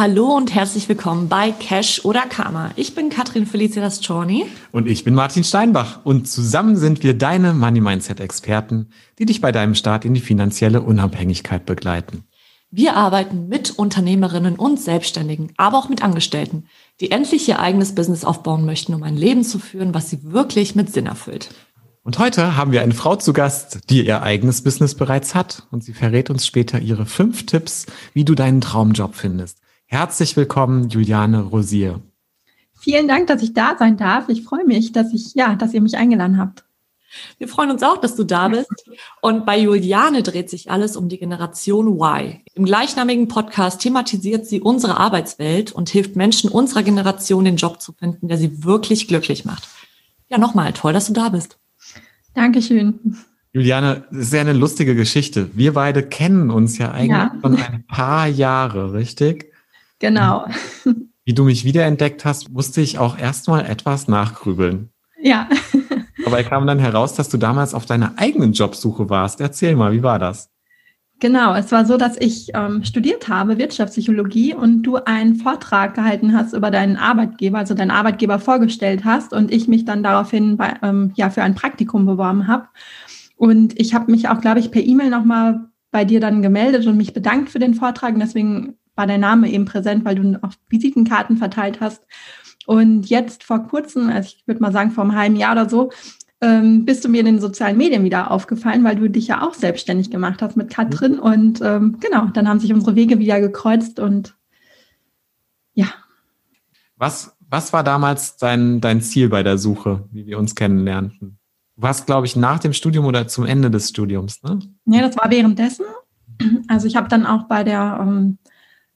Hallo und herzlich willkommen bei Cash oder Karma. Ich bin Katrin Felicitas Czorny. Und ich bin Martin Steinbach und zusammen sind wir deine Money Mindset Experten, die dich bei deinem Start in die finanzielle Unabhängigkeit begleiten. Wir arbeiten mit Unternehmerinnen und Selbstständigen, aber auch mit Angestellten, die endlich ihr eigenes Business aufbauen möchten, um ein Leben zu führen, was sie wirklich mit Sinn erfüllt. Und heute haben wir eine Frau zu Gast, die ihr eigenes Business bereits hat und sie verrät uns später ihre fünf Tipps, wie du deinen Traumjob findest. Herzlich willkommen, Juliane Rosier. Vielen Dank, dass ich da sein darf. Ich freue mich, dass ich, ja, dass ihr mich eingeladen habt. Wir freuen uns auch, dass du da bist. Und bei Juliane dreht sich alles um die Generation Y. Im gleichnamigen Podcast thematisiert sie unsere Arbeitswelt und hilft Menschen unserer Generation, den Job zu finden, der sie wirklich glücklich macht. Ja, nochmal, toll, dass du da bist. Dankeschön. Juliane, das ist ja eine lustige Geschichte. Wir beide kennen uns ja eigentlich Ja. schon ein paar Jahre, richtig? Genau. Wie du mich wiederentdeckt hast, musste ich auch erstmal etwas nachgrübeln. Ja. Dabei kam dann heraus, dass du damals auf deiner eigenen Jobsuche warst. Erzähl mal, wie war das? Genau, es war so, dass ich ähm, studiert habe, Wirtschaftspsychologie, und du einen Vortrag gehalten hast über deinen Arbeitgeber, also deinen Arbeitgeber vorgestellt hast und ich mich dann daraufhin bei, ähm, ja, für ein Praktikum beworben habe. Und ich habe mich auch, glaube ich, per E-Mail nochmal bei dir dann gemeldet und mich bedankt für den Vortrag. Und deswegen war dein Name eben präsent, weil du auch Visitenkarten verteilt hast. Und jetzt vor kurzem, also ich würde mal sagen vor einem halben Jahr oder so, ähm, bist du mir in den sozialen Medien wieder aufgefallen, weil du dich ja auch selbstständig gemacht hast mit Katrin. Und ähm, genau, dann haben sich unsere Wege wieder gekreuzt und ja, Was, was war damals dein, dein Ziel bei der Suche, wie wir uns kennenlernten? Du warst, glaube ich, nach dem Studium oder zum Ende des Studiums, ne? ja, das war währenddessen. Also ich habe dann auch bei der ähm,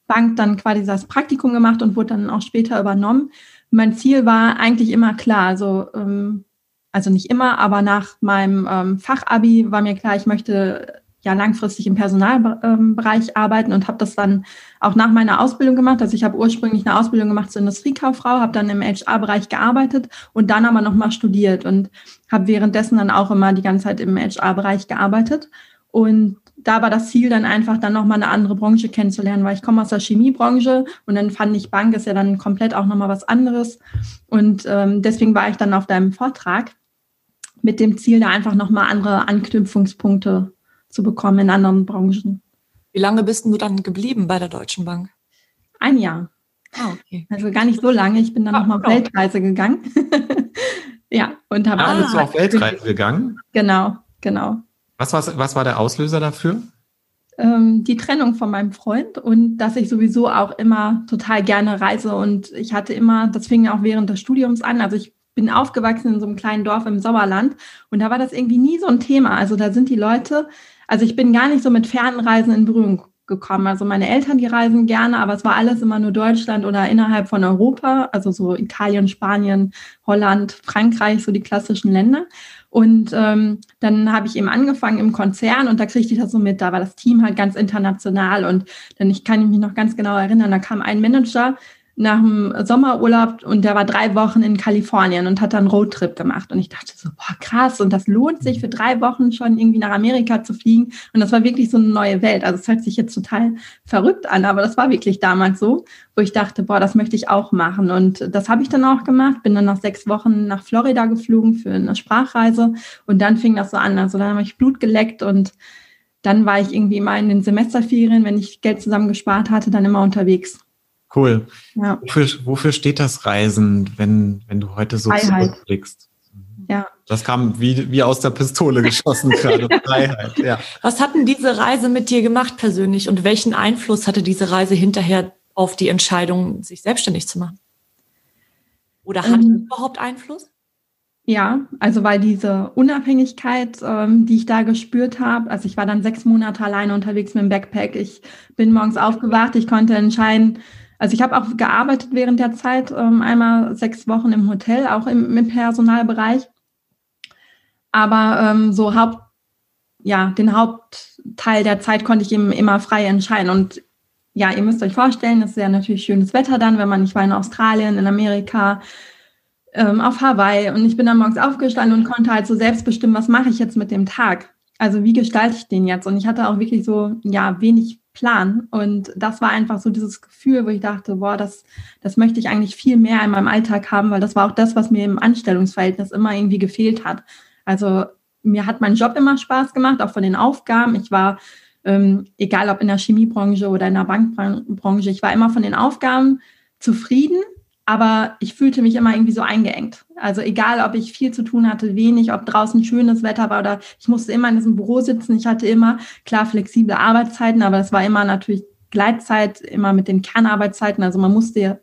Bank dann quasi das Praktikum gemacht und wurde dann auch später übernommen. Mein Ziel war eigentlich immer klar, also ähm, also nicht immer, aber nach meinem ähm, Fachabi war mir klar, ich möchte ja langfristig im Personalbereich arbeiten und habe das dann auch nach meiner Ausbildung gemacht. Also ich habe ursprünglich eine Ausbildung gemacht zur Industriekauffrau, habe dann im HR-Bereich gearbeitet und dann aber nochmal studiert und habe währenddessen dann auch immer die ganze Zeit im HR-Bereich gearbeitet. Und da war das Ziel dann einfach, dann nochmal eine andere Branche kennenzulernen, weil ich komme aus der Chemiebranche und dann fand ich Bank ist ja dann komplett auch nochmal was anderes. Und ähm, deswegen war ich dann auf deinem Vortrag mit dem Ziel, da einfach nochmal andere Anknüpfungspunkte zu bekommen in anderen Branchen. Wie lange bist du dann geblieben bei der Deutschen Bank? Ein Jahr. Ah, okay. Also gar nicht so lange. Ich bin dann Ah, nochmal auf genau. Weltreise gegangen. ja, und habe Ah. bist du auf Weltreise gegangen. Genau, genau. Was, war- was war der Auslöser dafür? ähm, die Trennung von meinem Freund und dass ich sowieso auch immer total gerne reise und ich hatte immer, das fing auch während des Studiums an, also ich bin aufgewachsen in so einem kleinen Dorf im Sauerland und da war das irgendwie nie so ein Thema. Also da sind die Leute, also ich bin gar nicht so mit Fernreisen in Berührung gekommen. Also meine Eltern, die reisen gerne, aber es war alles immer nur Deutschland oder innerhalb von Europa, also so Italien, Spanien, Holland, Frankreich, so die klassischen Länder. Und ähm, dann habe ich eben angefangen im Konzern und da kriegte ich das so mit. Da war das Team halt ganz international und dann, ich kann mich noch ganz genau erinnern, da kam ein Manager nach dem Sommerurlaub und der war drei Wochen in Kalifornien und hat dann Roadtrip gemacht. Und ich dachte so, boah, krass, und das lohnt sich für drei Wochen schon irgendwie nach Amerika zu fliegen. Und das war wirklich so eine neue Welt. Also es hört sich jetzt total verrückt an, aber das war wirklich damals so, wo ich dachte, boah, das möchte ich auch machen. Und das habe ich dann auch gemacht, bin dann nach sechs Wochen nach Florida geflogen für eine Sprachreise. Und dann fing das so an. Also dann habe ich Blut geleckt und dann war ich irgendwie immer in den Semesterferien, wenn ich Geld zusammengespart hatte, dann immer unterwegs. Cool. Ja. Wofür, wofür steht das Reisen, wenn, wenn du heute so Freiheit. zurückblickst? Ja. Das kam wie, wie aus der Pistole geschossen gerade. Freiheit, ja. Was hat denn diese Reise mit dir gemacht persönlich und welchen Einfluss hatte diese Reise hinterher auf die Entscheidung, sich selbstständig zu machen? Oder hat Ähm. überhaupt Einfluss? Ja, also weil diese Unabhängigkeit, ähm, die ich da gespürt habe, also ich war dann sechs Monate alleine unterwegs mit dem Backpack. Ich bin morgens aufgewacht, ich konnte entscheiden, Also ich habe auch gearbeitet während der Zeit, ähm, einmal sechs Wochen im Hotel, auch im, im Personalbereich. Aber ähm, so Haupt, ja, den Hauptteil der Zeit konnte ich eben immer frei entscheiden. Und ja, ihr müsst euch vorstellen, es ist ja natürlich schönes Wetter dann, wenn man nicht war in Australien, in Amerika, ähm, auf Hawaii. Und ich bin dann morgens aufgestanden und konnte halt so selbst bestimmen, was mache ich jetzt mit dem Tag? Also wie gestalte ich den jetzt? Und ich hatte auch wirklich so, ja, wenig Plan. Und das war einfach so dieses Gefühl, wo ich dachte, boah, das, das möchte ich eigentlich viel mehr in meinem Alltag haben, weil das war auch das, was mir im Anstellungsverhältnis immer irgendwie gefehlt hat. Also mir hat mein Job immer Spaß gemacht, auch von den Aufgaben. Ich war, ähm, egal ob in der Chemiebranche oder in der Bankbranche, ich war immer von den Aufgaben zufrieden, aber ich fühlte mich immer irgendwie so eingeengt. Also egal, ob ich viel zu tun hatte, wenig, ob draußen schönes Wetter war oder ich musste immer in diesem Büro sitzen. Ich hatte immer, klar, flexible Arbeitszeiten, aber es war immer natürlich Gleitzeit, immer mit den Kernarbeitszeiten. Also man musste ja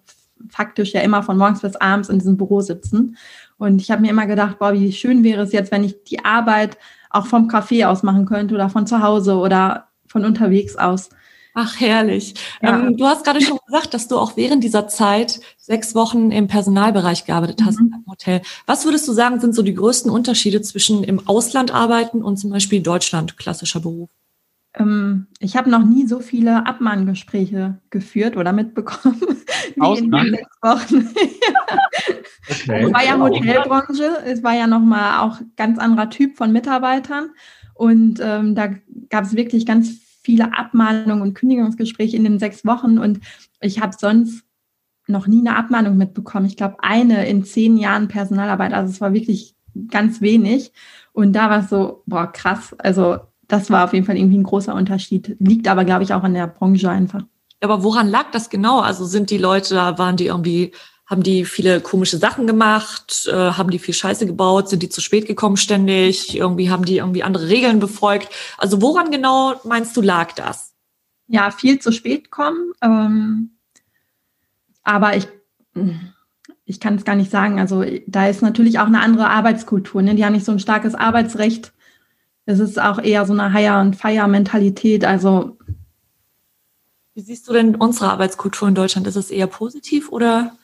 faktisch ja immer von morgens bis abends in diesem Büro sitzen. Und ich habe mir immer gedacht, boah, wie schön wäre es jetzt, wenn ich die Arbeit auch vom Café aus machen könnte oder von zu Hause oder von unterwegs aus. Ach, herrlich. Ja. Ähm, du hast gerade schon gesagt, dass du auch während dieser Zeit sechs Wochen im Personalbereich gearbeitet hast mhm. im Hotel. Was würdest du sagen, sind so die größten Unterschiede zwischen im Ausland arbeiten und zum Beispiel Deutschland, klassischer Beruf? Ähm, ich habe noch nie so viele Abmahngespräche geführt oder mitbekommen wie in den sechs Wochen. okay. Es war ja Hotelbranche, es war ja nochmal auch ganz anderer Typ von Mitarbeitern. Und ähm, da gab es wirklich ganz viele Abmahnungen und Kündigungsgespräche in den sechs Wochen. Und ich habe sonst noch nie eine Abmahnung mitbekommen. Ich glaube, eine in zehn Jahren Personalarbeit. Also es war wirklich ganz wenig. Und da war es so, boah, krass. Also das war auf jeden Fall irgendwie ein großer Unterschied. Liegt aber, glaube ich, auch an der Branche einfach. Aber woran lag das genau? Also sind die Leute da, waren die irgendwie, haben die viele komische Sachen gemacht, äh, haben die viel Scheiße gebaut, sind die zu spät gekommen ständig, irgendwie haben die irgendwie andere Regeln befolgt? Also woran genau meinst du lag das? Ja, viel zu spät kommen. Ähm, aber ich, ich kann es gar nicht sagen. Also da ist natürlich auch eine andere Arbeitskultur. Ne? Die haben nicht so ein starkes Arbeitsrecht es ist auch eher so eine Hire- und Feier-Mentalität. Also wie siehst du denn unsere Arbeitskultur in Deutschland? Ist es eher positiv oder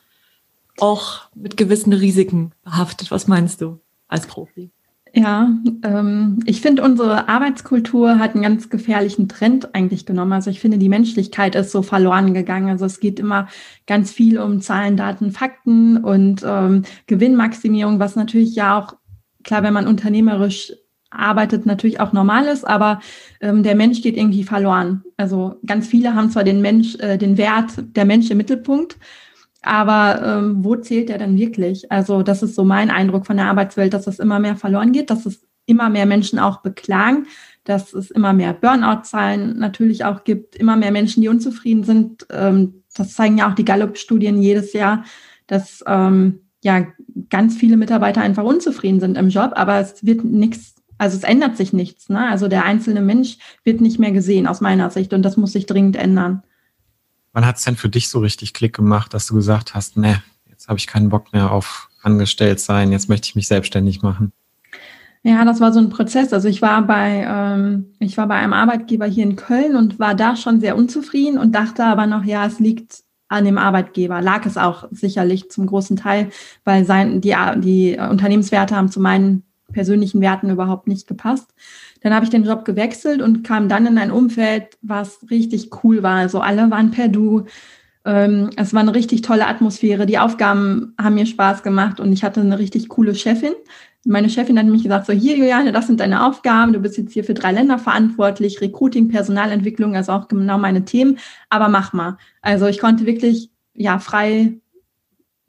auch mit gewissen Risiken behaftet? Was meinst du als Profi? Ja, ähm, ich finde, unsere Arbeitskultur hat einen ganz gefährlichen Trend eigentlich genommen. Also ich finde, die Menschlichkeit ist so verloren gegangen. Also es geht immer ganz viel um Zahlen, Daten, Fakten und ähm, Gewinnmaximierung, was natürlich ja auch, klar, wenn man unternehmerisch arbeitet natürlich auch normal ist, aber ähm, der Mensch geht irgendwie verloren. Also ganz viele haben zwar den Mensch, äh, den Wert der Mensch im Mittelpunkt, aber ähm, wo zählt er denn wirklich? Also das ist so mein Eindruck von der Arbeitswelt, dass es immer mehr verloren geht, dass es immer mehr Menschen auch beklagen, dass es immer mehr Burnout-Zahlen natürlich auch gibt, immer mehr Menschen, die unzufrieden sind. Ähm, das zeigen ja auch die Gallup-Studien jedes Jahr, dass ähm, ja ganz viele Mitarbeiter einfach unzufrieden sind im Job, aber es wird nichts also es ändert sich nichts. Ne? Also der einzelne Mensch wird nicht mehr gesehen aus meiner Sicht und das muss sich dringend ändern. Wann hat es denn für dich so richtig Klick gemacht, dass du gesagt hast, ne, jetzt habe ich keinen Bock mehr auf angestellt sein, jetzt möchte ich mich selbstständig machen? Ja, das war so ein Prozess. Also ich war bei, ähm, ich war bei einem Arbeitgeber hier in Köln und war da schon sehr unzufrieden und dachte aber noch, ja, es liegt an dem Arbeitgeber. Lag es auch sicherlich zum großen Teil, weil sein, die, die Unternehmenswerte haben zu meinen persönlichen Werten überhaupt nicht gepasst. Dann habe ich den Job gewechselt und kam dann in ein Umfeld, was richtig cool war. Also alle waren per Du. Ähm, es war eine richtig tolle Atmosphäre. Die Aufgaben haben mir Spaß gemacht und ich hatte eine richtig coole Chefin. Meine Chefin hat mich gesagt, so hier Juliane, das sind deine Aufgaben. Du bist jetzt hier für drei Länder verantwortlich, Recruiting, Personalentwicklung, also auch genau meine Themen. Aber mach mal. Also ich konnte wirklich ja frei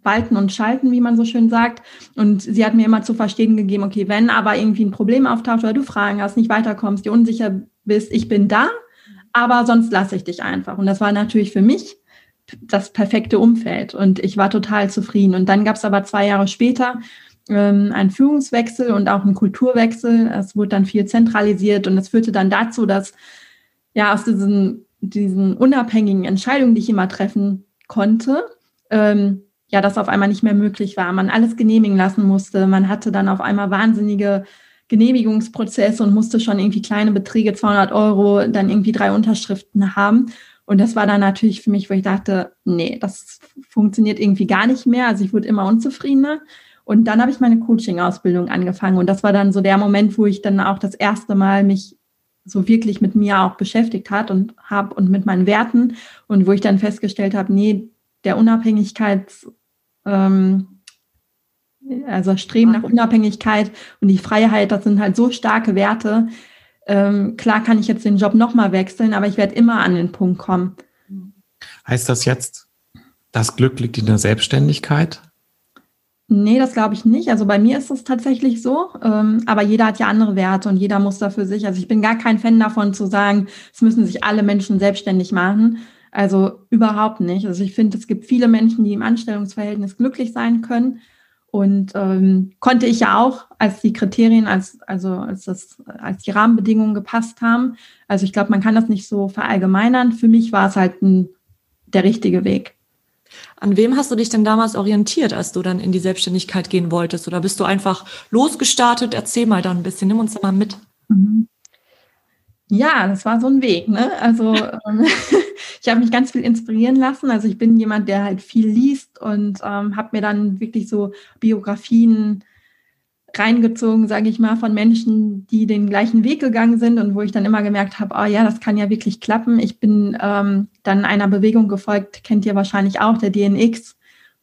walten und schalten, wie man so schön sagt. Und sie hat mir immer zu verstehen gegeben, okay, wenn aber irgendwie ein Problem auftaucht oder du Fragen hast, nicht weiterkommst, dir unsicher bist, ich bin da, aber sonst lasse ich dich einfach. Und das war natürlich für mich das perfekte Umfeld und ich war total zufrieden. Und dann gab es aber zwei Jahre später ähm, einen Führungswechsel und auch einen Kulturwechsel. Es wurde dann viel zentralisiert und das führte dann dazu, dass ja aus diesen, diesen unabhängigen Entscheidungen, die ich immer treffen konnte, ähm, ja, das auf einmal nicht mehr möglich war. Man alles genehmigen lassen musste. Man hatte dann auf einmal wahnsinnige Genehmigungsprozesse und musste schon irgendwie kleine Beträge, 200 Euro, dann irgendwie drei Unterschriften haben. Und das war dann natürlich für mich, wo ich dachte, nee, das funktioniert irgendwie gar nicht mehr. Also ich wurde immer unzufriedener. Und dann habe ich meine Coaching-Ausbildung angefangen. Und das war dann so der Moment, wo ich dann auch das erste Mal mich so wirklich mit mir auch beschäftigt hat und habe und mit meinen Werten und wo ich dann festgestellt habe, nee, der Unabhängigkeits, ähm, also Streben nach Unabhängigkeit und die Freiheit, das sind halt so starke Werte, ähm, klar kann ich jetzt den Job nochmal wechseln, aber ich werde immer an den Punkt kommen. Heißt das jetzt, das Glück liegt in der Selbstständigkeit? Nee, das glaube ich nicht. Also bei mir ist es tatsächlich so. Ähm, aber jeder hat ja andere Werte und jeder muss da für sich. Also ich bin gar kein Fan davon zu sagen, es müssen sich alle Menschen selbstständig machen. Also überhaupt nicht. Also ich finde, es gibt viele Menschen, die im Anstellungsverhältnis glücklich sein können. Und ähm, konnte ich ja auch, als die Kriterien, als, also als, das, als die Rahmenbedingungen gepasst haben. Also ich glaube, man kann das nicht so verallgemeinern. Für mich war es halt ein, der richtige Weg. An wem hast du dich denn damals orientiert, als du dann in die Selbstständigkeit gehen wolltest? Oder bist du einfach losgestartet? Erzähl mal dann ein bisschen, nimm uns da mal mit. Mhm. Ja, das war so ein Weg. Ne? Also ähm, ich habe mich ganz viel inspirieren lassen. Also ich bin jemand, der halt viel liest und ähm, habe mir dann wirklich so Biografien reingezogen, sage ich mal, von Menschen, die den gleichen Weg gegangen sind und wo ich dann immer gemerkt habe, oh ja, das kann ja wirklich klappen. Ich bin ähm, dann einer Bewegung gefolgt, kennt ihr wahrscheinlich auch, der DNX,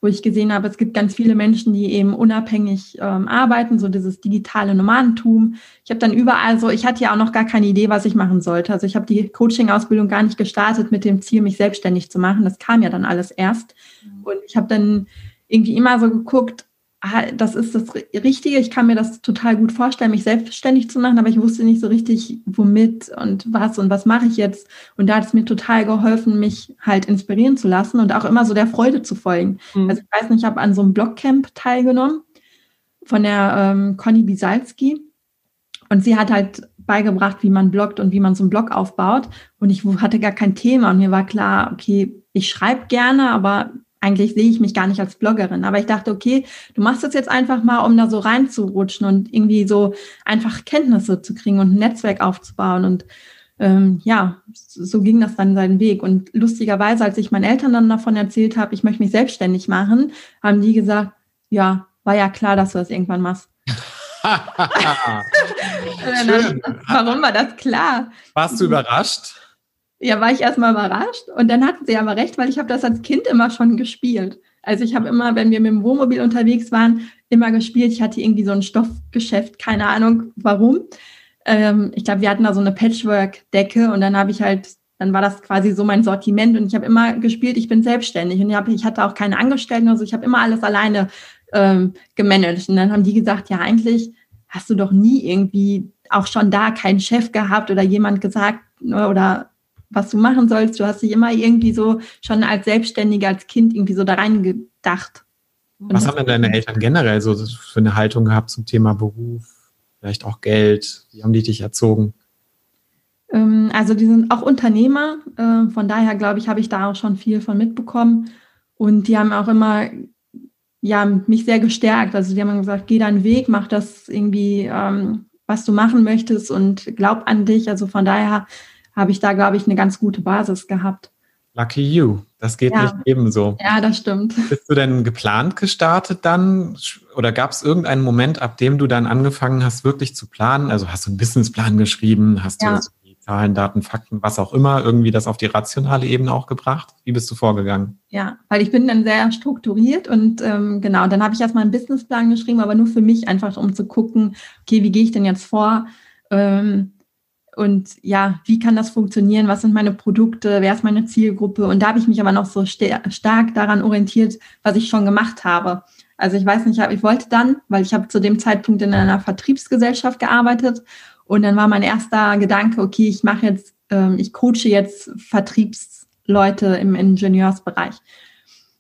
wo ich gesehen habe, es gibt ganz viele Menschen, die eben unabhängig ähm, arbeiten, so dieses digitale Nomadentum. Ich habe dann überall so, ich hatte ja auch noch gar keine Idee, was ich machen sollte. Also ich habe die Coaching-Ausbildung gar nicht gestartet mit dem Ziel, mich selbstständig zu machen. Das kam ja dann alles erst. Mhm. Und ich habe dann irgendwie immer so geguckt, das ist das Richtige. Ich kann mir das total gut vorstellen, mich selbstständig zu machen, aber ich wusste nicht so richtig, womit und was und was mache ich jetzt. Und da hat es mir total geholfen, mich halt inspirieren zu lassen und auch immer so der Freude zu folgen. Mhm. Also ich weiß nicht, ich habe an so einem Blogcamp teilgenommen von der ähm, Conny Bisalski. Und sie hat halt beigebracht, wie man bloggt und wie man so einen Blog aufbaut. Und ich hatte gar kein Thema. Und mir war klar, okay, ich schreibe gerne, aber eigentlich sehe ich mich gar nicht als Bloggerin. Aber ich dachte, okay, du machst das jetzt einfach mal, um da so reinzurutschen und irgendwie so einfach Kenntnisse zu kriegen und ein Netzwerk aufzubauen. Und ähm, ja, so ging das dann seinen Weg. Und lustigerweise, als ich meinen Eltern dann davon erzählt habe, ich möchte mich selbstständig machen, haben die gesagt, ja, war ja klar, dass du das irgendwann machst. Schön. Warum war das klar? Warst du überrascht? Ja, war ich erstmal überrascht. Und dann hatten sie aber recht, weil ich habe das als Kind immer schon gespielt. Also ich habe immer, wenn wir mit dem Wohnmobil unterwegs waren, immer gespielt. Ich hatte irgendwie so ein Stoffgeschäft, keine Ahnung warum. Ähm, ich glaube, wir hatten da so eine Patchwork-Decke und dann habe ich halt, dann war das quasi so mein Sortiment und ich habe immer gespielt, ich bin selbstständig und ich, hab, ich hatte auch keine Angestellten, also ich habe immer alles alleine ähm, gemanagt. Und dann haben die gesagt, ja, eigentlich hast du doch nie irgendwie auch schon da keinen Chef gehabt oder jemand gesagt oder was du machen sollst. Du hast dich immer irgendwie so schon als Selbstständiger, als Kind irgendwie so da reingedacht. Was haben denn deine Eltern generell so für eine Haltung gehabt zum Thema Beruf, vielleicht auch Geld? Wie haben die dich erzogen? Ähm, also die sind auch Unternehmer. Äh, von daher glaube ich, habe ich da auch schon viel von mitbekommen. Und die haben auch immer ja, mich sehr gestärkt. Also die haben gesagt, geh deinen Weg, mach das irgendwie, ähm, was du machen möchtest und glaub an dich. Also von daher habe ich da, glaube ich, eine ganz gute Basis gehabt. Lucky you. Das geht ja. nicht ebenso. Ja, das stimmt. Bist du denn geplant gestartet dann? Oder gab es irgendeinen Moment, ab dem du dann angefangen hast, wirklich zu planen? Also hast du einen Businessplan geschrieben? Hast ja. du die Zahlen, Daten, Fakten, was auch immer, irgendwie das auf die rationale Ebene auch gebracht? Wie bist du vorgegangen? Ja, weil ich bin dann sehr strukturiert und ähm, genau, dann habe ich erstmal einen Businessplan geschrieben, aber nur für mich einfach, um zu gucken, okay, wie gehe ich denn jetzt vor? Ähm, und ja, wie kann das funktionieren? Was sind meine Produkte? Wer ist meine Zielgruppe? Und da habe ich mich aber noch so stark daran orientiert, was ich schon gemacht habe. Also ich weiß nicht, ich wollte dann, weil ich habe zu dem Zeitpunkt in einer Vertriebsgesellschaft gearbeitet und dann war mein erster Gedanke, okay, ich mache jetzt, ähm, ich coache jetzt Vertriebsleute im Ingenieursbereich.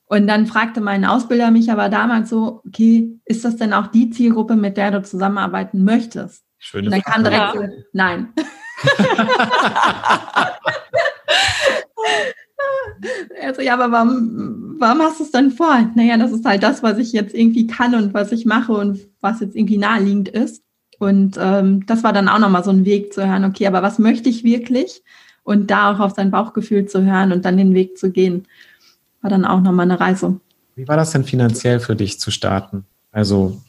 Und dann fragte mein Ausbilder mich aber damals so, okay, ist das denn auch die Zielgruppe, mit der du zusammenarbeiten möchtest? Schöne und dann kam direkt so, nein. Also ja, aber warum, warum hast du es dann vor? Naja, das ist halt das, was ich jetzt irgendwie kann und was ich mache und was jetzt irgendwie naheliegend ist. Und ähm, das war dann auch nochmal so ein Weg zu hören, okay, aber was möchte ich wirklich? und da auch auf sein Bauchgefühl zu hören und dann den Weg zu gehen, war dann auch nochmal eine Reise. Wie war das denn finanziell für dich zu starten? Also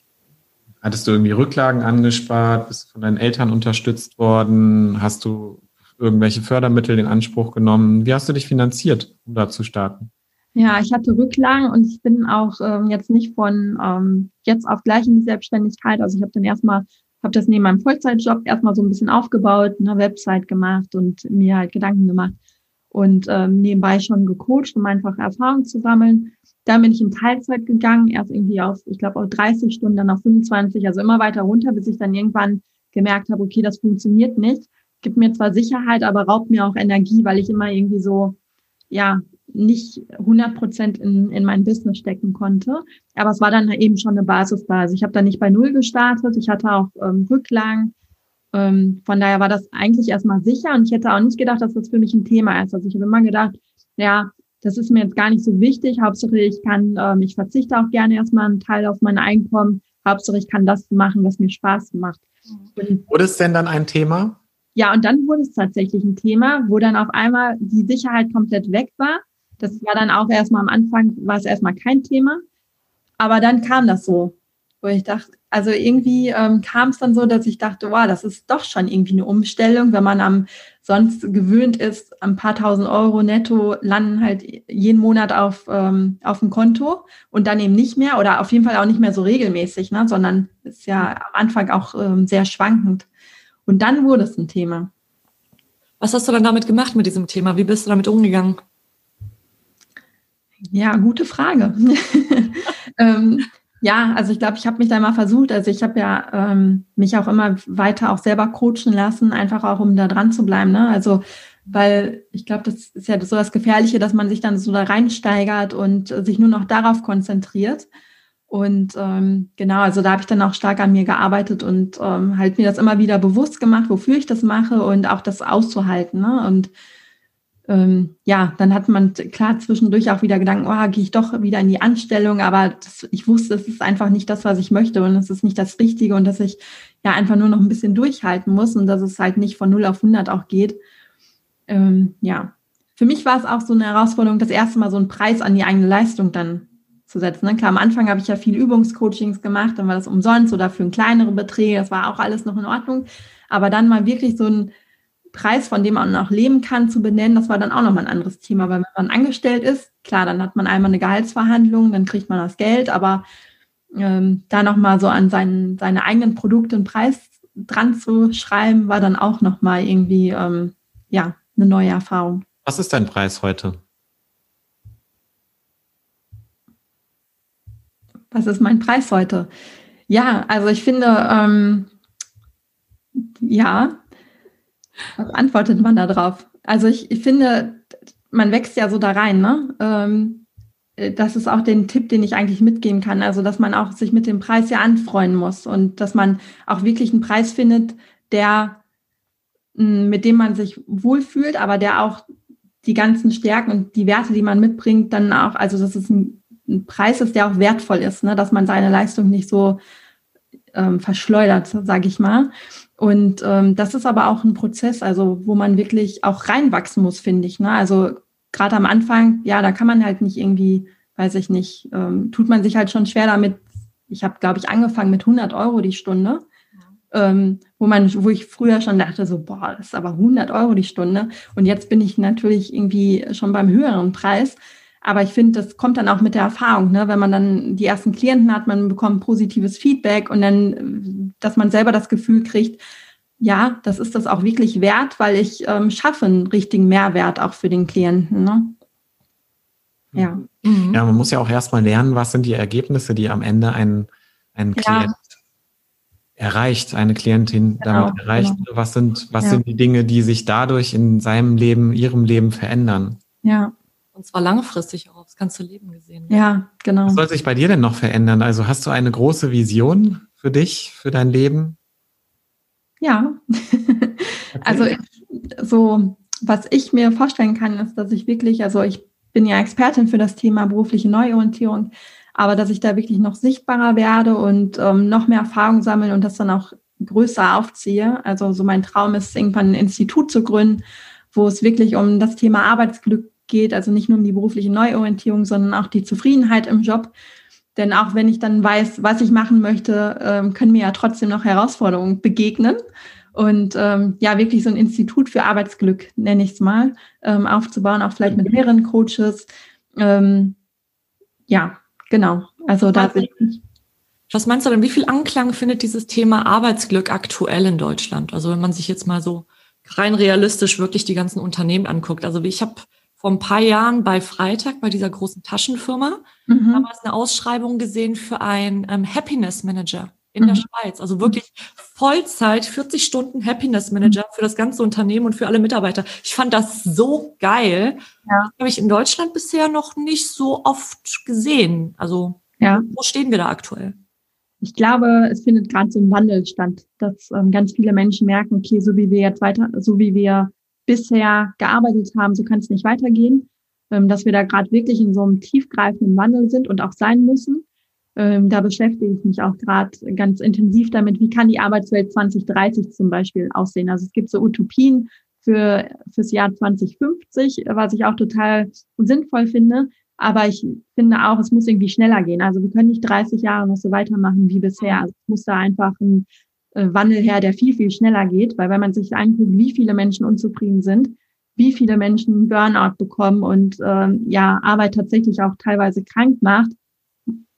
hattest du irgendwie Rücklagen angespart? Bist du von deinen Eltern unterstützt worden? Hast du irgendwelche Fördermittel in Anspruch genommen? Wie hast du dich finanziert, um da zu starten? Ja, ich hatte Rücklagen und ich bin auch ähm, jetzt nicht von ähm, jetzt auf gleich in die Selbstständigkeit. Also ich habe dann erstmal, habe das neben meinem Vollzeitjob erstmal so ein bisschen aufgebaut, eine Website gemacht und mir halt Gedanken gemacht und ähm, nebenbei schon gecoacht, um einfach Erfahrung zu sammeln. Dann bin ich in Teilzeit gegangen, erst irgendwie auf, ich glaube, auf 30 Stunden, dann auf 25, also immer weiter runter, bis ich dann irgendwann gemerkt habe, okay, das funktioniert nicht. Gibt mir zwar Sicherheit, aber raubt mir auch Energie, weil ich immer irgendwie so, ja, nicht 100 Prozent in, in mein Business stecken konnte. Aber es war dann eben schon eine Basis da. Also ich habe da nicht bei Null gestartet. Ich hatte auch ähm, Rücklagen. Ähm, von daher war das eigentlich erstmal sicher. Und ich hätte auch nicht gedacht, dass das für mich ein Thema ist. Also ich habe immer gedacht, ja, das ist mir jetzt gar nicht so wichtig. Hauptsache, ich kann, ähm, ich verzichte auch gerne erstmal einen Teil auf mein Einkommen. Hauptsache, ich kann das machen, was mir Spaß macht. Und Wurde es denn dann ein Thema? Ja, und dann wurde es tatsächlich ein Thema, wo dann auf einmal die Sicherheit komplett weg war das war dann auch erstmal am Anfang, war es erstmal kein Thema. Aber dann kam das so, wo ich dachte, also irgendwie ähm, kam es dann so, dass ich dachte, wow, das ist doch schon irgendwie eine Umstellung, wenn man am sonst gewöhnt ist, ein paar tausend Euro netto landen halt jeden Monat auf, ähm, auf dem Konto und dann eben nicht mehr oder auf jeden Fall auch nicht mehr so regelmäßig, ne, sondern ist ja am Anfang auch ähm, sehr schwankend. Und dann wurde es ein Thema. Was hast du dann damit gemacht mit diesem Thema? Wie bist du damit umgegangen? Ja, gute Frage. ähm, ja, also ich glaube, ich habe mich da mal versucht. Also ich habe ja ähm, mich auch immer weiter auch selber coachen lassen, einfach auch um da dran zu bleiben. Ne? Also weil ich glaube, das ist ja so das Gefährliche, dass man sich dann so da reinsteigert und sich nur noch darauf konzentriert. Und ähm, genau, also da habe ich dann auch stark an mir gearbeitet und ähm, halt mir das immer wieder bewusst gemacht, wofür ich das mache und auch das auszuhalten. Ne? Und ähm, ja, dann hat man klar zwischendurch auch wieder Gedanken, oh, gehe ich doch wieder in die Anstellung, aber das, ich wusste, es ist einfach nicht das, was ich möchte und es ist nicht das Richtige und dass ich ja einfach nur noch ein bisschen durchhalten muss und dass es halt nicht von 0 auf 100 auch geht. Ähm, ja, für mich war es auch so eine Herausforderung, das erste Mal so einen Preis an die eigene Leistung dann zu setzen. Ne? Klar, am Anfang habe ich ja viel Übungscoachings gemacht, dann war das umsonst oder für kleinere Beträge, das war auch alles noch in Ordnung. Aber dann mal wirklich so ein Preis, von dem man auch leben kann, zu benennen, das war dann auch nochmal ein anderes Thema. Weil wenn man angestellt ist, klar, dann hat man einmal eine Gehaltsverhandlung, dann kriegt man das Geld, aber ähm, da nochmal so an seinen, seine eigenen Produkte einen Preis dran zu schreiben, war dann auch nochmal irgendwie, ähm, ja, eine neue Erfahrung. Was ist dein Preis heute? Was ist mein Preis heute? Ja, also ich finde, ähm, ja, antwortet man da drauf? Also ich, ich finde, man wächst ja so da rein, ne? Ähm, äh, das ist auch den Tipp, den ich eigentlich mitgeben kann. Also, dass man auch sich mit dem Preis ja anfreunden muss und dass man auch wirklich einen Preis findet, der, mm, mit dem man sich wohlfühlt, aber der auch die ganzen Stärken und die Werte, die man mitbringt, dann auch, also dass es ein, ein Preis ist, der auch wertvoll ist, ne? dass man seine Leistung nicht so ähm, verschleudert, sage ich mal. Und ähm, das ist aber auch ein Prozess, also wo man wirklich auch reinwachsen muss, finde ich. Ne? Also gerade am Anfang, ja, da kann man halt nicht irgendwie, weiß ich nicht, ähm, tut man sich halt schon schwer damit. Ich habe, glaube ich, angefangen mit 100 Euro die Stunde, ähm, wo man, wo ich früher schon dachte, so, boah, das ist aber 100 Euro die Stunde. Und jetzt bin ich natürlich irgendwie schon beim höheren Preis. Aber ich finde, das kommt dann auch mit der Erfahrung, ne? wenn man dann die ersten Klienten hat, man bekommt positives Feedback und dann, dass man selber das Gefühl kriegt, ja, das ist das auch wirklich wert, weil ich ähm, schaffe einen richtigen Mehrwert auch für den Klienten. Ne? Ja. Mhm. ja, man muss ja auch erstmal lernen, was sind die Ergebnisse, die am Ende ein, ein Klient ja. erreicht, eine Klientin genau, damit erreicht. Genau. Was sind, was ja. sind die Dinge, die sich dadurch in seinem Leben, ihrem Leben verändern? Ja. Und zwar langfristig auch aufs ganze Leben gesehen. Ja, genau. Was soll sich bei dir denn noch verändern? Also hast du eine große Vision für dich, für dein Leben? Ja. Okay. Also ich, so, was ich mir vorstellen kann, ist, dass ich wirklich, also ich bin ja Expertin für das Thema berufliche Neuorientierung, aber dass ich da wirklich noch sichtbarer werde und ähm, noch mehr Erfahrung sammeln und das dann auch größer aufziehe. Also so mein Traum ist, irgendwann ein Institut zu gründen, wo es wirklich um das Thema Arbeitsglück geht, also nicht nur um die berufliche Neuorientierung, sondern auch die Zufriedenheit im Job. Denn auch wenn ich dann weiß, was ich machen möchte, ähm, können mir ja trotzdem noch Herausforderungen begegnen. Und ähm, ja, wirklich so ein Institut für Arbeitsglück, nenne ich es mal, ähm, aufzubauen, auch vielleicht mit mehreren Coaches. Ähm, ja, genau. Also da bin ich. Was meinst du denn, wie viel Anklang findet dieses Thema Arbeitsglück aktuell in Deutschland? Also wenn man sich jetzt mal so rein realistisch wirklich die ganzen Unternehmen anguckt. Also ich habe vor ein paar Jahren bei Freitag, bei dieser großen Taschenfirma, mhm. damals eine Ausschreibung gesehen für einen ähm, Happiness Manager in mhm. der Schweiz. Also wirklich Vollzeit, 40 Stunden Happiness Manager für das ganze Unternehmen und für alle Mitarbeiter. Ich fand das so geil. Ja. Das habe ich in Deutschland bisher noch nicht so oft gesehen. Also ja. wo stehen wir da aktuell? Ich glaube, es findet gerade so ein Wandel statt, dass ähm, ganz viele Menschen merken, okay, so wie wir jetzt weiter, so wie wir bisher gearbeitet haben, so kann es nicht weitergehen, ähm, dass wir da gerade wirklich in so einem tiefgreifenden Wandel sind und auch sein müssen. Ähm, da beschäftige ich mich auch gerade ganz intensiv damit, wie kann die Arbeitswelt 2030 zum Beispiel aussehen. Also es gibt so Utopien für fürs Jahr 2050, was ich auch total sinnvoll finde. Aber ich finde auch, es muss irgendwie schneller gehen. Also wir können nicht 30 Jahre noch so weitermachen wie bisher. Also es muss da einfach ein Wandel her, der viel, viel schneller geht, weil wenn man sich anguckt, wie viele Menschen unzufrieden sind, wie viele Menschen Burnout bekommen und äh, ja, Arbeit tatsächlich auch teilweise krank macht,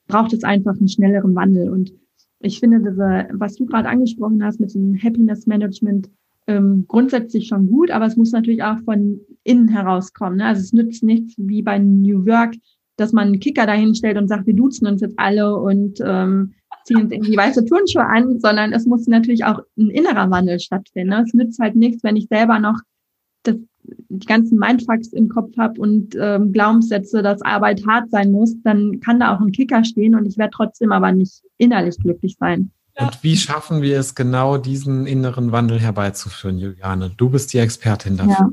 braucht es einfach einen schnelleren Wandel. Und ich finde, diese, was du gerade angesprochen hast mit dem Happiness Management, ähm, grundsätzlich schon gut, aber es muss natürlich auch von innen herauskommen. Ne? Also es nützt nichts wie bei New Work, dass man einen Kicker dahinstellt und sagt, wir duzen uns jetzt alle und ähm, ziehen irgendwie weiße Turnschuhe an, sondern es muss natürlich auch ein innerer Wandel stattfinden. Es nützt halt nichts, wenn ich selber noch das, die ganzen Mindfucks im Kopf habe und ähm, Glaubenssätze, dass Arbeit hart sein muss, dann kann da auch ein Kicker stehen und ich werde trotzdem aber nicht innerlich glücklich sein. Und wie schaffen wir es genau, diesen inneren Wandel herbeizuführen, Juliane? Du bist die Expertin dafür. Ja.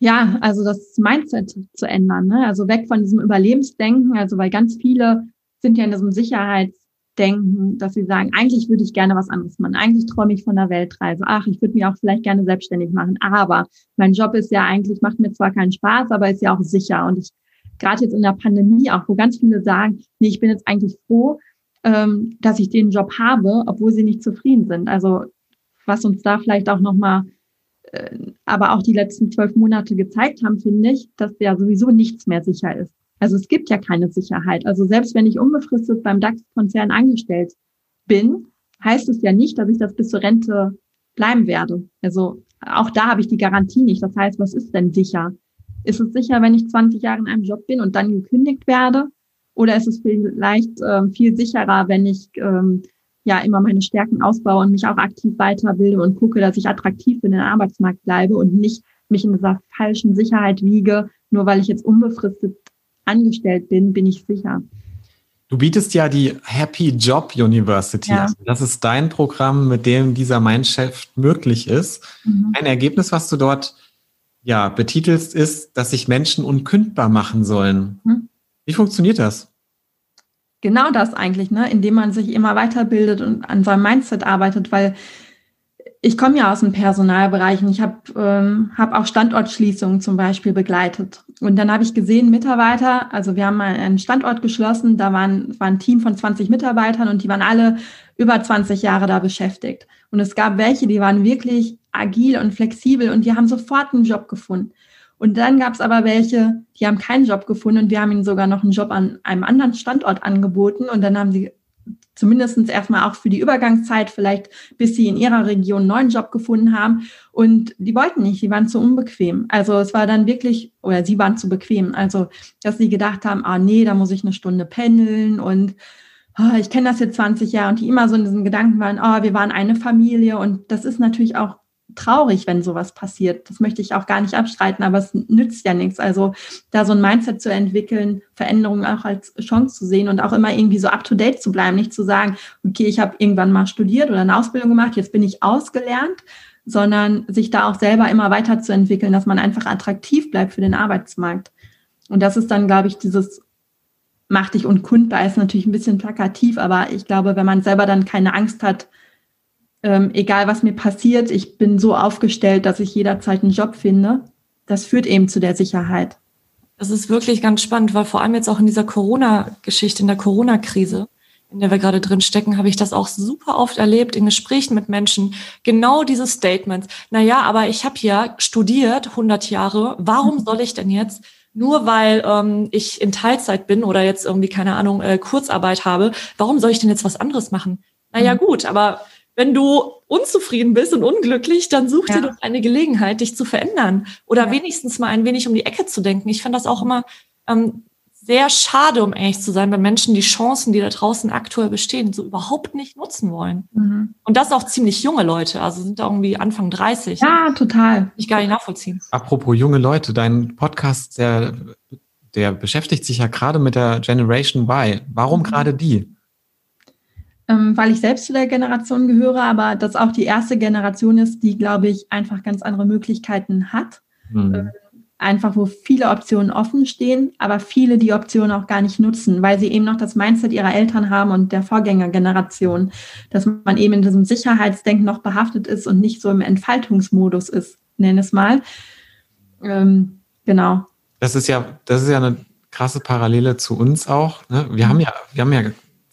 Ja, also das Mindset zu ändern, ne? also weg von diesem Überlebensdenken, also weil ganz viele sind ja in diesem Sicherheits, denken, dass sie sagen, eigentlich würde ich gerne was anderes machen. Eigentlich träume ich von der Weltreise. Ach, ich würde mir auch vielleicht gerne selbstständig machen. Aber mein Job ist ja eigentlich, macht mir zwar keinen Spaß, aber ist ja auch sicher. Und ich, gerade jetzt in der Pandemie auch, wo ganz viele sagen, nee, ich bin jetzt eigentlich froh, ähm, dass ich den Job habe, obwohl sie nicht zufrieden sind. Also was uns da vielleicht auch nochmal, äh, aber auch die letzten zwölf Monate gezeigt haben, finde ich, dass ja sowieso nichts mehr sicher ist. Also es gibt ja keine Sicherheit. Also selbst wenn ich unbefristet beim DAX-Konzern angestellt bin, heißt es ja nicht, dass ich das bis zur Rente bleiben werde. Also auch da habe ich die Garantie nicht. Das heißt, was ist denn sicher? Ist es sicher, wenn ich 20 Jahre in einem Job bin und dann gekündigt werde? Oder ist es vielleicht äh, viel sicherer, wenn ich ähm, ja immer meine Stärken ausbaue und mich auch aktiv weiterbilde und gucke, dass ich attraktiv für den Arbeitsmarkt bleibe und nicht mich in dieser falschen Sicherheit wiege, nur weil ich jetzt unbefristet angestellt bin, bin ich sicher. Du bietest ja die Happy Job University ja. an. Das ist dein Programm, mit dem dieser Mindshift möglich ist. Mhm. Ein Ergebnis, was du dort ja betitelst, ist, dass sich Menschen unkündbar machen sollen. Mhm. Wie funktioniert das? Genau das eigentlich, ne? indem man sich immer weiterbildet und an seinem Mindset arbeitet, weil ich komme ja aus dem Personalbereich und ich habe ähm, hab auch Standortschließungen zum Beispiel begleitet. Und dann habe ich gesehen, Mitarbeiter, also wir haben mal einen Standort geschlossen, da waren, war ein Team von 20 Mitarbeitern und die waren alle über 20 Jahre da beschäftigt. Und es gab welche, die waren wirklich agil und flexibel und die haben sofort einen Job gefunden. Und dann gab es aber welche, die haben keinen Job gefunden und wir haben ihnen sogar noch einen Job an einem anderen Standort angeboten. Und dann haben sie zumindest erstmal auch für die Übergangszeit, vielleicht bis sie in ihrer Region einen neuen Job gefunden haben. Und die wollten nicht, die waren zu unbequem. Also es war dann wirklich, oder sie waren zu bequem. Also, dass sie gedacht haben, ah nee, da muss ich eine Stunde pendeln und oh, ich kenne das jetzt 20 Jahre und die immer so in diesen Gedanken waren, oh, wir waren eine Familie und das ist natürlich auch traurig, wenn sowas passiert. Das möchte ich auch gar nicht abstreiten, aber es nützt ja nichts. Also da so ein Mindset zu entwickeln, Veränderungen auch als Chance zu sehen und auch immer irgendwie so up-to-date zu bleiben, nicht zu sagen, okay, ich habe irgendwann mal studiert oder eine Ausbildung gemacht, jetzt bin ich ausgelernt, sondern sich da auch selber immer weiterzuentwickeln, dass man einfach attraktiv bleibt für den Arbeitsmarkt. Und das ist dann, glaube ich, dieses mach dich unkundbar ist natürlich ein bisschen plakativ, aber ich glaube, wenn man selber dann keine Angst hat, ähm, egal was mir passiert, ich bin so aufgestellt, dass ich jederzeit einen Job finde. Das führt eben zu der Sicherheit. Das ist wirklich ganz spannend, weil vor allem jetzt auch in dieser Corona-Geschichte, in der Corona-Krise, in der wir gerade drin stecken, habe ich das auch super oft erlebt in Gesprächen mit Menschen. Genau diese Statements. Naja, aber ich habe ja studiert 100 Jahre. Warum soll ich denn jetzt nur weil ähm, ich in Teilzeit bin oder jetzt irgendwie, keine Ahnung, äh, Kurzarbeit habe, warum soll ich denn jetzt was anderes machen? Naja, mhm. gut, aber wenn du unzufrieden bist und unglücklich, dann such ja. dir doch eine Gelegenheit, dich zu verändern oder ja. wenigstens mal ein wenig um die Ecke zu denken. Ich fand das auch immer ähm, sehr schade, um ehrlich zu sein, wenn Menschen die Chancen, die da draußen aktuell bestehen, so überhaupt nicht nutzen wollen. Mhm. Und das auch ziemlich junge Leute, also sind da irgendwie Anfang 30. Ja, total. Ich gar nicht nachvollziehen. Apropos junge Leute, dein Podcast, der, der beschäftigt sich ja gerade mit der Generation Y. Warum mhm. gerade die? Ähm, weil ich selbst zu der Generation gehöre, aber das auch die erste Generation ist, die, glaube ich, einfach ganz andere Möglichkeiten hat. Mhm. Ähm, einfach wo viele Optionen offen stehen, aber viele die Optionen auch gar nicht nutzen, weil sie eben noch das Mindset ihrer Eltern haben und der Vorgängergeneration, dass man eben in diesem Sicherheitsdenken noch behaftet ist und nicht so im Entfaltungsmodus ist, nenne es mal. Ähm, genau. Das ist ja, das ist ja eine krasse Parallele zu uns auch. Ne? Wir haben ja, wir haben ja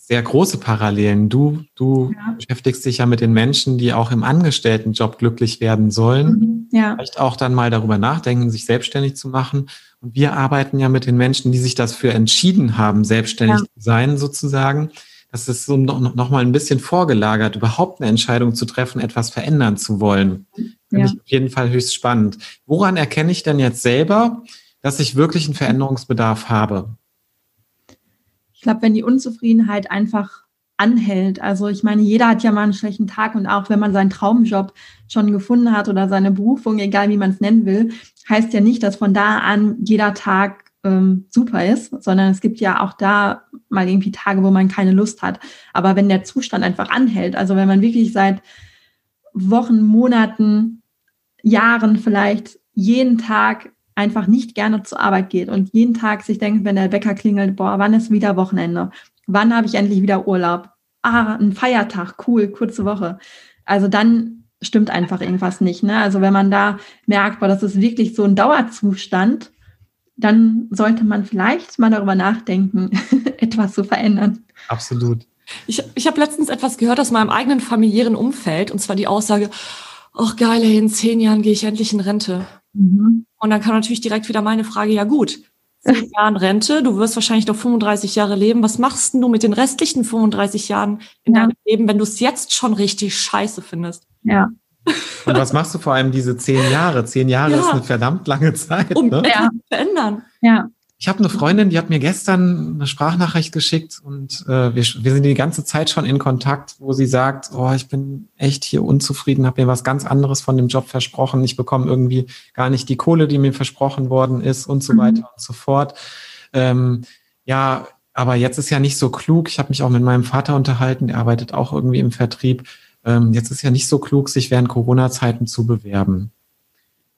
sehr große Parallelen. Du, du ja. beschäftigst dich ja mit den Menschen, die auch im Angestelltenjob glücklich werden sollen. Mhm. Ja. Vielleicht auch dann mal darüber nachdenken, sich selbstständig zu machen. Und wir arbeiten ja mit den Menschen, die sich dafür entschieden haben, selbstständig ja. zu sein, sozusagen. Das ist so noch, noch mal ein bisschen vorgelagert, überhaupt eine Entscheidung zu treffen, etwas verändern zu wollen. Finde ich auf jeden Fall höchst spannend. Woran erkenne ich denn jetzt selber, dass ich wirklich einen Veränderungsbedarf habe? Glaube, wenn die Unzufriedenheit einfach anhält. Also ich meine, jeder hat ja mal einen schlechten Tag und auch wenn man seinen Traumjob schon gefunden hat oder seine Berufung, egal wie man es nennen will, heißt ja nicht, dass von da an jeder Tag ähm, super ist, sondern es gibt ja auch da mal irgendwie Tage, wo man keine Lust hat. Aber wenn der Zustand einfach anhält, also wenn man wirklich seit Wochen, Monaten, Jahren vielleicht jeden Tag einfach nicht gerne zur Arbeit geht und jeden Tag sich denkt, wenn der Wecker klingelt, boah, wann ist wieder Wochenende? Wann habe ich endlich wieder Urlaub? Ah, ein Feiertag, cool, kurze Woche. Also dann stimmt einfach irgendwas nicht. Ne? Also wenn man da merkt, boah, das ist wirklich so ein Dauerzustand, dann sollte man vielleicht mal darüber nachdenken, etwas zu verändern. Absolut. Ich, ich habe letztens etwas gehört aus meinem eigenen familiären Umfeld, und zwar die Aussage, ach geil, in zehn Jahren gehe ich endlich in Rente. Mhm. Und dann kam natürlich direkt wieder meine Frage, ja gut, zehn Jahren Rente, du wirst wahrscheinlich noch 35 Jahre leben. Was machst denn du mit den restlichen 35 Jahren in ja. deinem Leben, wenn du es jetzt schon richtig scheiße findest? Ja. Und was machst du vor allem diese zehn Jahre? Zehn Jahre ja. ist eine verdammt lange Zeit. Um ne? ja. zu verändern. Ja. Ich habe eine Freundin, die hat mir gestern eine Sprachnachricht geschickt und äh, wir, wir sind die ganze Zeit schon in Kontakt, wo sie sagt, oh, ich bin echt hier unzufrieden, habe mir was ganz anderes von dem Job versprochen, ich bekomme irgendwie gar nicht die Kohle, die mir versprochen worden ist und so mhm. weiter und so fort. Ähm, ja, aber jetzt ist ja nicht so klug. Ich habe mich auch mit meinem Vater unterhalten, der arbeitet auch irgendwie im Vertrieb. Ähm, jetzt ist ja nicht so klug, sich während Corona-Zeiten zu bewerben.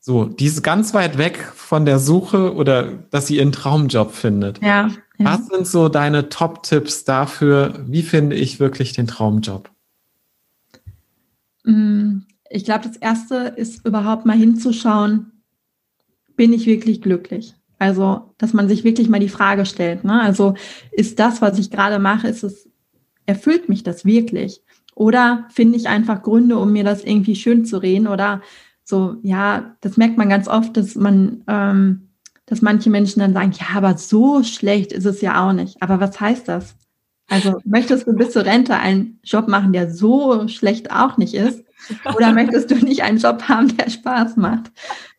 So, die ist ganz weit weg von der Suche oder dass sie ihren Traumjob findet. Ja, ja. Was sind so deine Top-Tipps dafür? Wie finde ich wirklich den Traumjob? Mm, ich glaube, das erste ist überhaupt mal hinzuschauen, bin ich wirklich glücklich? Also, dass man sich wirklich mal die Frage stellt, ne? Also, ist das, was ich gerade mache, ist es, erfüllt mich das wirklich? Oder finde ich einfach Gründe, um mir das irgendwie schön zu reden oder so, ja, das merkt man ganz oft, dass man, ähm, dass manche Menschen dann sagen, ja, aber so schlecht ist es ja auch nicht. Aber was heißt das? Also möchtest du bis zur Rente einen Job machen, der so schlecht auch nicht ist? Oder möchtest du nicht einen Job haben, der Spaß macht?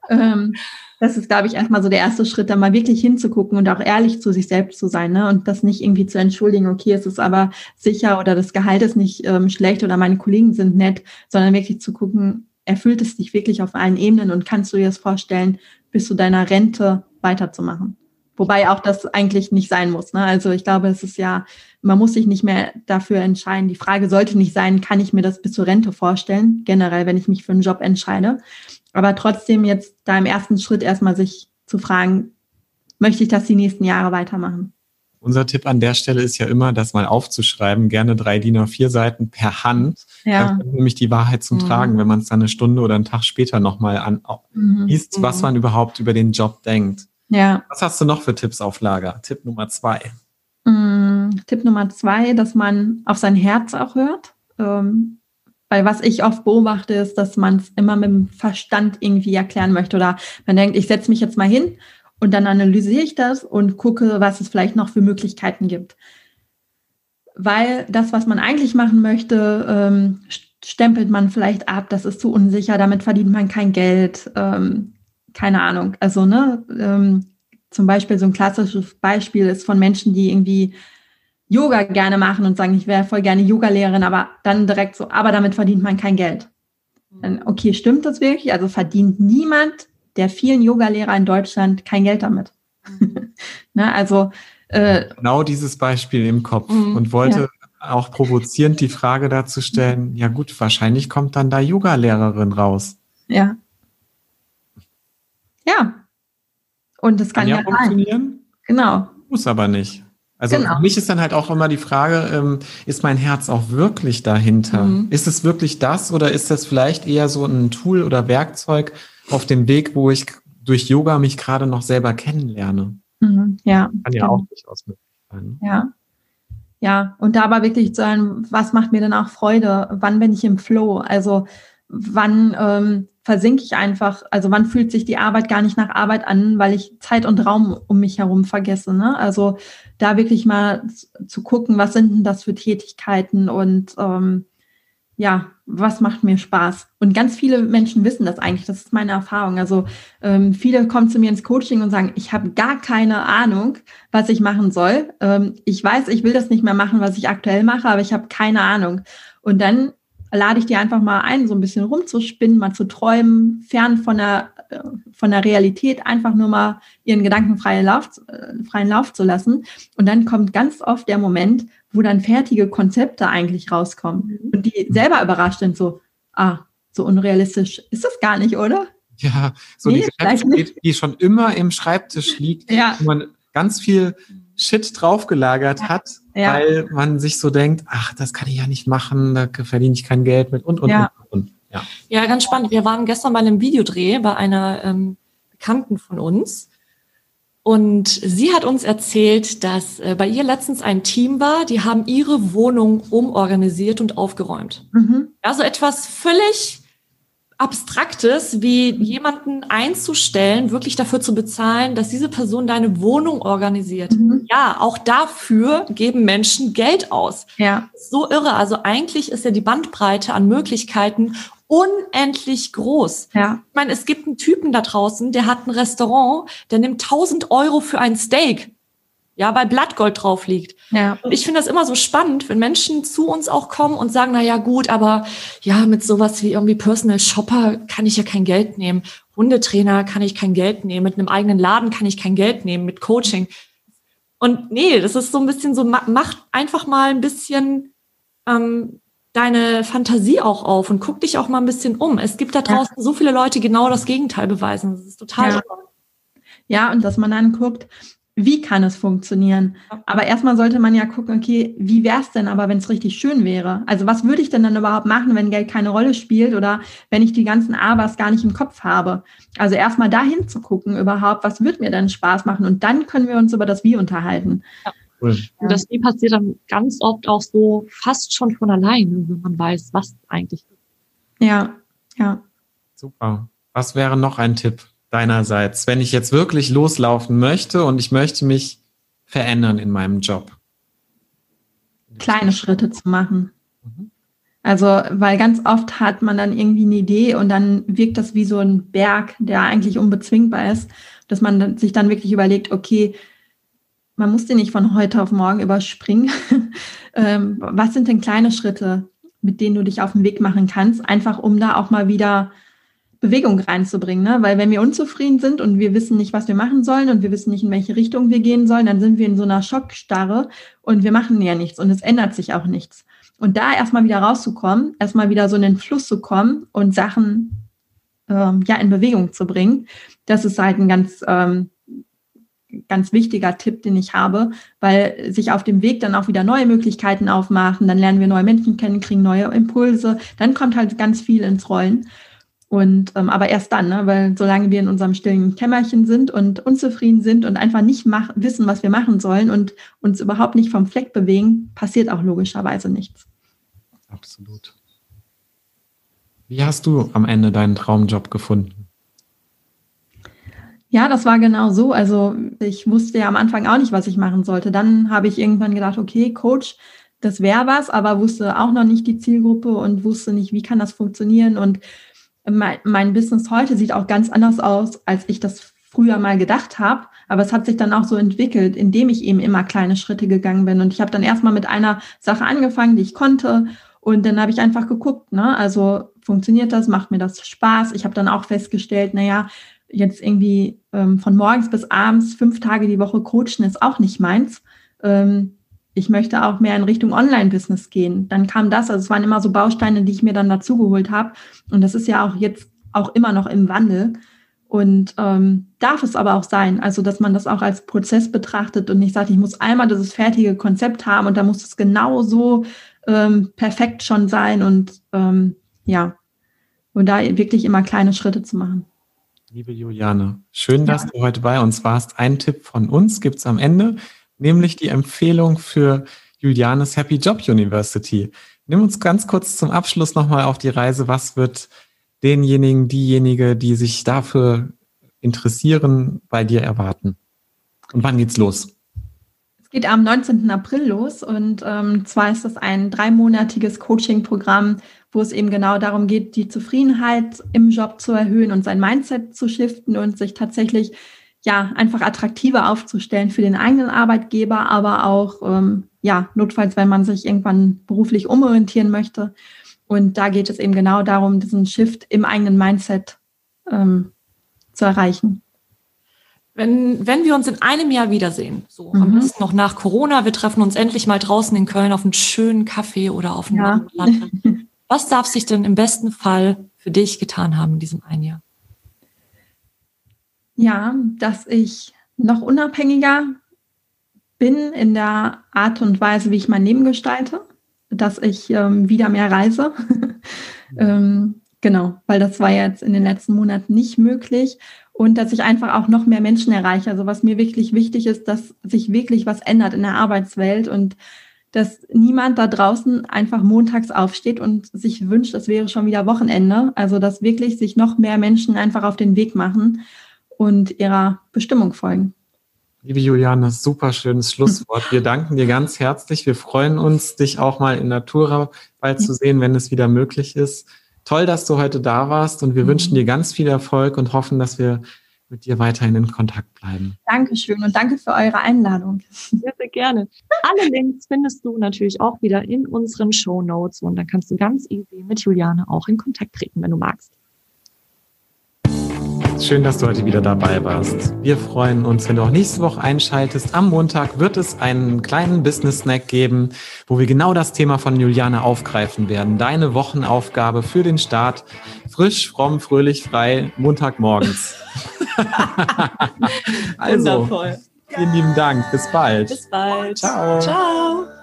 Ähm, das ist, glaube ich, erstmal so der erste Schritt, da mal wirklich hinzugucken und auch ehrlich zu sich selbst zu sein ne? und das nicht irgendwie zu entschuldigen, okay, es ist aber sicher oder das Gehalt ist nicht ähm, schlecht oder meine Kollegen sind nett, sondern wirklich zu gucken, erfüllt es dich wirklich auf allen Ebenen und kannst du dir das vorstellen, bis zu deiner Rente weiterzumachen? Wobei auch das eigentlich nicht sein muss. Ne? Also ich glaube, es ist ja, man muss sich nicht mehr dafür entscheiden. Die Frage sollte nicht sein, kann ich mir das bis zur Rente vorstellen, generell, wenn ich mich für einen Job entscheide. Aber trotzdem jetzt da im ersten Schritt erstmal sich zu fragen, möchte ich das die nächsten Jahre weitermachen? Unser Tipp an der Stelle ist ja immer, das mal aufzuschreiben, gerne drei DIN A4 Seiten per Hand. Ja. Dann kommt nämlich die Wahrheit zum mhm. Tragen, wenn man es dann eine Stunde oder einen Tag später nochmal an mhm. liest, was mhm. man überhaupt über den Job denkt. Ja. Was hast du noch für Tipps auf Lager? Tipp Nummer zwei. Mhm. Tipp Nummer zwei, dass man auf sein Herz auch hört. Ähm, weil was ich oft beobachte, ist, dass man es immer mit dem Verstand irgendwie erklären möchte oder man denkt, ich setze mich jetzt mal hin und dann analysiere ich das und gucke, was es vielleicht noch für Möglichkeiten gibt. Weil das, was man eigentlich machen möchte, ähm, stempelt man vielleicht ab, das ist zu unsicher, damit verdient man kein Geld, ähm, keine Ahnung. Also, ne, ähm, zum Beispiel so ein klassisches Beispiel ist von Menschen, die irgendwie Yoga gerne machen und sagen, ich wäre voll gerne Yogalehrerin, aber dann direkt so, aber damit verdient man kein Geld. Dann, okay, stimmt das wirklich? Also verdient niemand der vielen Yogalehrer in Deutschland kein Geld damit. ne, also äh, genau dieses Beispiel im Kopf mhm, und wollte ja. auch provozierend die Frage dazu stellen, ja gut, wahrscheinlich kommt dann da Yogalehrerin raus. Ja. Ja. Und das kann, kann ja, ja funktionieren. Genau. Muss aber nicht. Also genau. für mich ist dann halt auch immer die Frage, ähm, ist mein Herz auch wirklich dahinter? Mhm. Ist es wirklich das oder ist das vielleicht eher so ein Tool oder Werkzeug auf dem Weg, wo ich durch Yoga mich gerade noch selber kennenlerne? Mhm. Ja. Kann ja auch durchaus möglich sein. Ne? Ja. Ja, und da aber wirklich zu sagen, was macht mir denn auch Freude? Wann bin ich im Flow? Also wann ähm, versinke ich einfach, also wann fühlt sich die Arbeit gar nicht nach Arbeit an, weil ich Zeit und Raum um mich herum vergesse. Ne? Also da wirklich mal zu gucken, was sind denn das für Tätigkeiten und ähm, ja, was macht mir Spaß? Und ganz viele Menschen wissen das eigentlich, das ist meine Erfahrung. Also ähm, viele kommen zu mir ins Coaching und sagen, ich habe gar keine Ahnung, was ich machen soll. Ähm, ich weiß, ich will das nicht mehr machen, was ich aktuell mache, aber ich habe keine Ahnung. Und dann lade ich dir einfach mal ein, so ein bisschen rumzuspinnen, mal zu träumen, fern von der, äh, von der Realität, einfach nur mal ihren Gedanken freien Lauf, äh, freien Lauf zu lassen. Und dann kommt ganz oft der Moment, wo dann fertige Konzepte eigentlich rauskommen mhm. und die selber überrascht sind, so, ah, so unrealistisch ist das gar nicht, oder? Ja, so nee, die, die schon immer im Schreibtisch liegt, ja. wo man ganz viel Shit draufgelagert ja. hat, ja. weil man sich so denkt, ach, das kann ich ja nicht machen, da verdiene ich kein Geld mit und und ja. und. und. Ja. ja, ganz spannend. Wir waren gestern bei einem Videodreh bei einer ähm, Bekannten von uns. Und sie hat uns erzählt, dass äh, bei ihr letztens ein Team war, die haben ihre Wohnung umorganisiert und aufgeräumt. Mhm. Also etwas völlig Abstraktes, wie jemanden einzustellen, wirklich dafür zu bezahlen, dass diese Person deine Wohnung organisiert. Mhm. Ja, auch dafür geben Menschen Geld aus. Ja. So irre. Also eigentlich ist ja die Bandbreite an Möglichkeiten unendlich groß. Ja. Ich meine, es gibt einen Typen da draußen, der hat ein Restaurant, der nimmt 1000 Euro für ein Steak ja, weil Blattgold drauf liegt. Ja. Und ich finde das immer so spannend, wenn Menschen zu uns auch kommen und sagen, na ja, gut, aber ja, mit sowas wie irgendwie Personal Shopper kann ich ja kein Geld nehmen. Hundetrainer kann ich kein Geld nehmen. Mit einem eigenen Laden kann ich kein Geld nehmen. Mit Coaching. Und nee, das ist so ein bisschen so, mach einfach mal ein bisschen ähm, deine Fantasie auch auf und guck dich auch mal ein bisschen um. Es gibt da draußen ja. so viele Leute, die genau das Gegenteil beweisen. Das ist total ja. Ja, und dass man dann guckt, wie kann es funktionieren? Aber erstmal sollte man ja gucken, okay, wie wäre es denn aber, wenn es richtig schön wäre? Also was würde ich denn dann überhaupt machen, wenn Geld keine Rolle spielt oder wenn ich die ganzen Abers gar nicht im Kopf habe? Also erstmal dahin zu gucken überhaupt, was wird mir denn Spaß machen? Und dann können wir uns über das Wie unterhalten. Ja. Und das Wie passiert dann ganz oft auch so fast schon von alleine, wenn man weiß, was eigentlich ist. Ja, ja. Super. Was wäre noch ein Tipp? Deinerseits, wenn ich jetzt wirklich loslaufen möchte und ich möchte mich verändern in meinem Job? Kleine Schritte zu machen. Mhm. Also, weil ganz oft hat man dann irgendwie eine Idee und dann wirkt das wie so ein Berg, der eigentlich unbezwingbar ist, dass man sich dann wirklich überlegt, okay, man muss den nicht von heute auf morgen überspringen. Ähm, was sind denn kleine Schritte, mit denen du dich auf den Weg machen kannst, einfach um da auch mal wieder Bewegung reinzubringen, ne? weil wenn wir unzufrieden sind und wir wissen nicht, was wir machen sollen und wir wissen nicht, in welche Richtung wir gehen sollen, dann sind wir in so einer Schockstarre und wir machen ja nichts und es ändert sich auch nichts. Und da erstmal wieder rauszukommen, erstmal wieder so in den Fluss zu kommen und Sachen ähm, ja in Bewegung zu bringen, das ist halt ein ganz ähm, ganz wichtiger Tipp, den ich habe, weil sich auf dem Weg dann auch wieder neue Möglichkeiten aufmachen, dann lernen wir neue Menschen kennen, kriegen neue Impulse, dann kommt halt ganz viel ins Rollen. Und ähm, aber erst dann, ne? weil solange wir in unserem stillen Kämmerchen sind und unzufrieden sind und einfach nicht mach, wissen, was wir machen sollen und uns überhaupt nicht vom Fleck bewegen, passiert auch logischerweise nichts. Absolut. Wie hast du am Ende deinen Traumjob gefunden? Ja, das war genau so. Also ich wusste ja am Anfang auch nicht, was ich machen sollte. Dann habe ich irgendwann gedacht, okay, Coach, das wäre was, aber wusste auch noch nicht die Zielgruppe und wusste nicht, wie kann das funktionieren und mein, mein Business heute sieht auch ganz anders aus, als ich das früher mal gedacht habe. Aber es hat sich dann auch so entwickelt, indem ich eben immer kleine Schritte gegangen bin. Und ich habe dann erstmal mit einer Sache angefangen, die ich konnte. Und dann habe ich einfach geguckt, ne? Also funktioniert das, macht mir das Spaß? Ich habe dann auch festgestellt, naja, jetzt irgendwie ähm, von morgens bis abends fünf Tage die Woche coachen ist auch nicht meins. Ähm, ich möchte auch mehr in Richtung Online-Business gehen. Dann kam das, also es waren immer so Bausteine, die ich mir dann dazugeholt habe. Und das ist ja auch jetzt auch immer noch im Wandel. Und ähm, darf es aber auch sein, also dass man das auch als Prozess betrachtet und nicht sagt, ich muss einmal dieses fertige Konzept haben und da muss es genau so ähm, perfekt schon sein und ähm, ja, und da wirklich immer kleine Schritte zu machen. Liebe Juliane, schön, dass ja. du heute bei uns warst. Ein Tipp von uns gibt es am Ende nämlich die Empfehlung für Julianes Happy Job University. Nimm uns ganz kurz zum Abschluss nochmal auf die Reise. Was wird denjenigen, diejenige, die sich dafür interessieren, bei dir erwarten? Und wann geht's los? Es geht am 19. April los und ähm, zwar ist das ein dreimonatiges Coaching-Programm, wo es eben genau darum geht, die Zufriedenheit im Job zu erhöhen und sein Mindset zu shiften und sich tatsächlich ja, einfach attraktiver aufzustellen für den eigenen Arbeitgeber, aber auch, ähm, ja, notfalls, wenn man sich irgendwann beruflich umorientieren möchte. Und da geht es eben genau darum, diesen Shift im eigenen Mindset ähm, zu erreichen. Wenn, wenn wir uns in einem Jahr wiedersehen, so mhm. am besten noch nach Corona, wir treffen uns endlich mal draußen in Köln auf einen schönen Kaffee oder auf einem ja. Was darf sich denn im besten Fall für dich getan haben in diesem einen Jahr? Ja, dass ich noch unabhängiger bin in der Art und Weise, wie ich mein Leben gestalte, dass ich ähm, wieder mehr reise. ähm, genau, weil das war jetzt in den letzten Monaten nicht möglich. Und dass ich einfach auch noch mehr Menschen erreiche. Also was mir wirklich wichtig ist, dass sich wirklich was ändert in der Arbeitswelt und dass niemand da draußen einfach montags aufsteht und sich wünscht, es wäre schon wieder Wochenende. Also dass wirklich sich noch mehr Menschen einfach auf den Weg machen und ihrer Bestimmung folgen. Liebe Juliane, super schönes Schlusswort. Wir danken dir ganz herzlich. Wir freuen uns, dich auch mal in Natura bald zu sehen, wenn es wieder möglich ist. Toll, dass du heute da warst und wir mhm. wünschen dir ganz viel Erfolg und hoffen, dass wir mit dir weiterhin in Kontakt bleiben. Dankeschön und danke für eure Einladung. Sehr, sehr gerne. Alle Links findest du natürlich auch wieder in unseren Show Notes und dann kannst du ganz easy mit Juliane auch in Kontakt treten, wenn du magst. Schön, dass du heute wieder dabei warst. Wir freuen uns, wenn du auch nächste Woche einschaltest. Am Montag wird es einen kleinen Business-Snack geben, wo wir genau das Thema von Juliane aufgreifen werden. Deine Wochenaufgabe für den Start. Frisch, fromm, fröhlich, frei, Montagmorgens. also, Wundervoll. Vielen lieben Dank. Bis bald. Bis bald. Ciao. Ciao.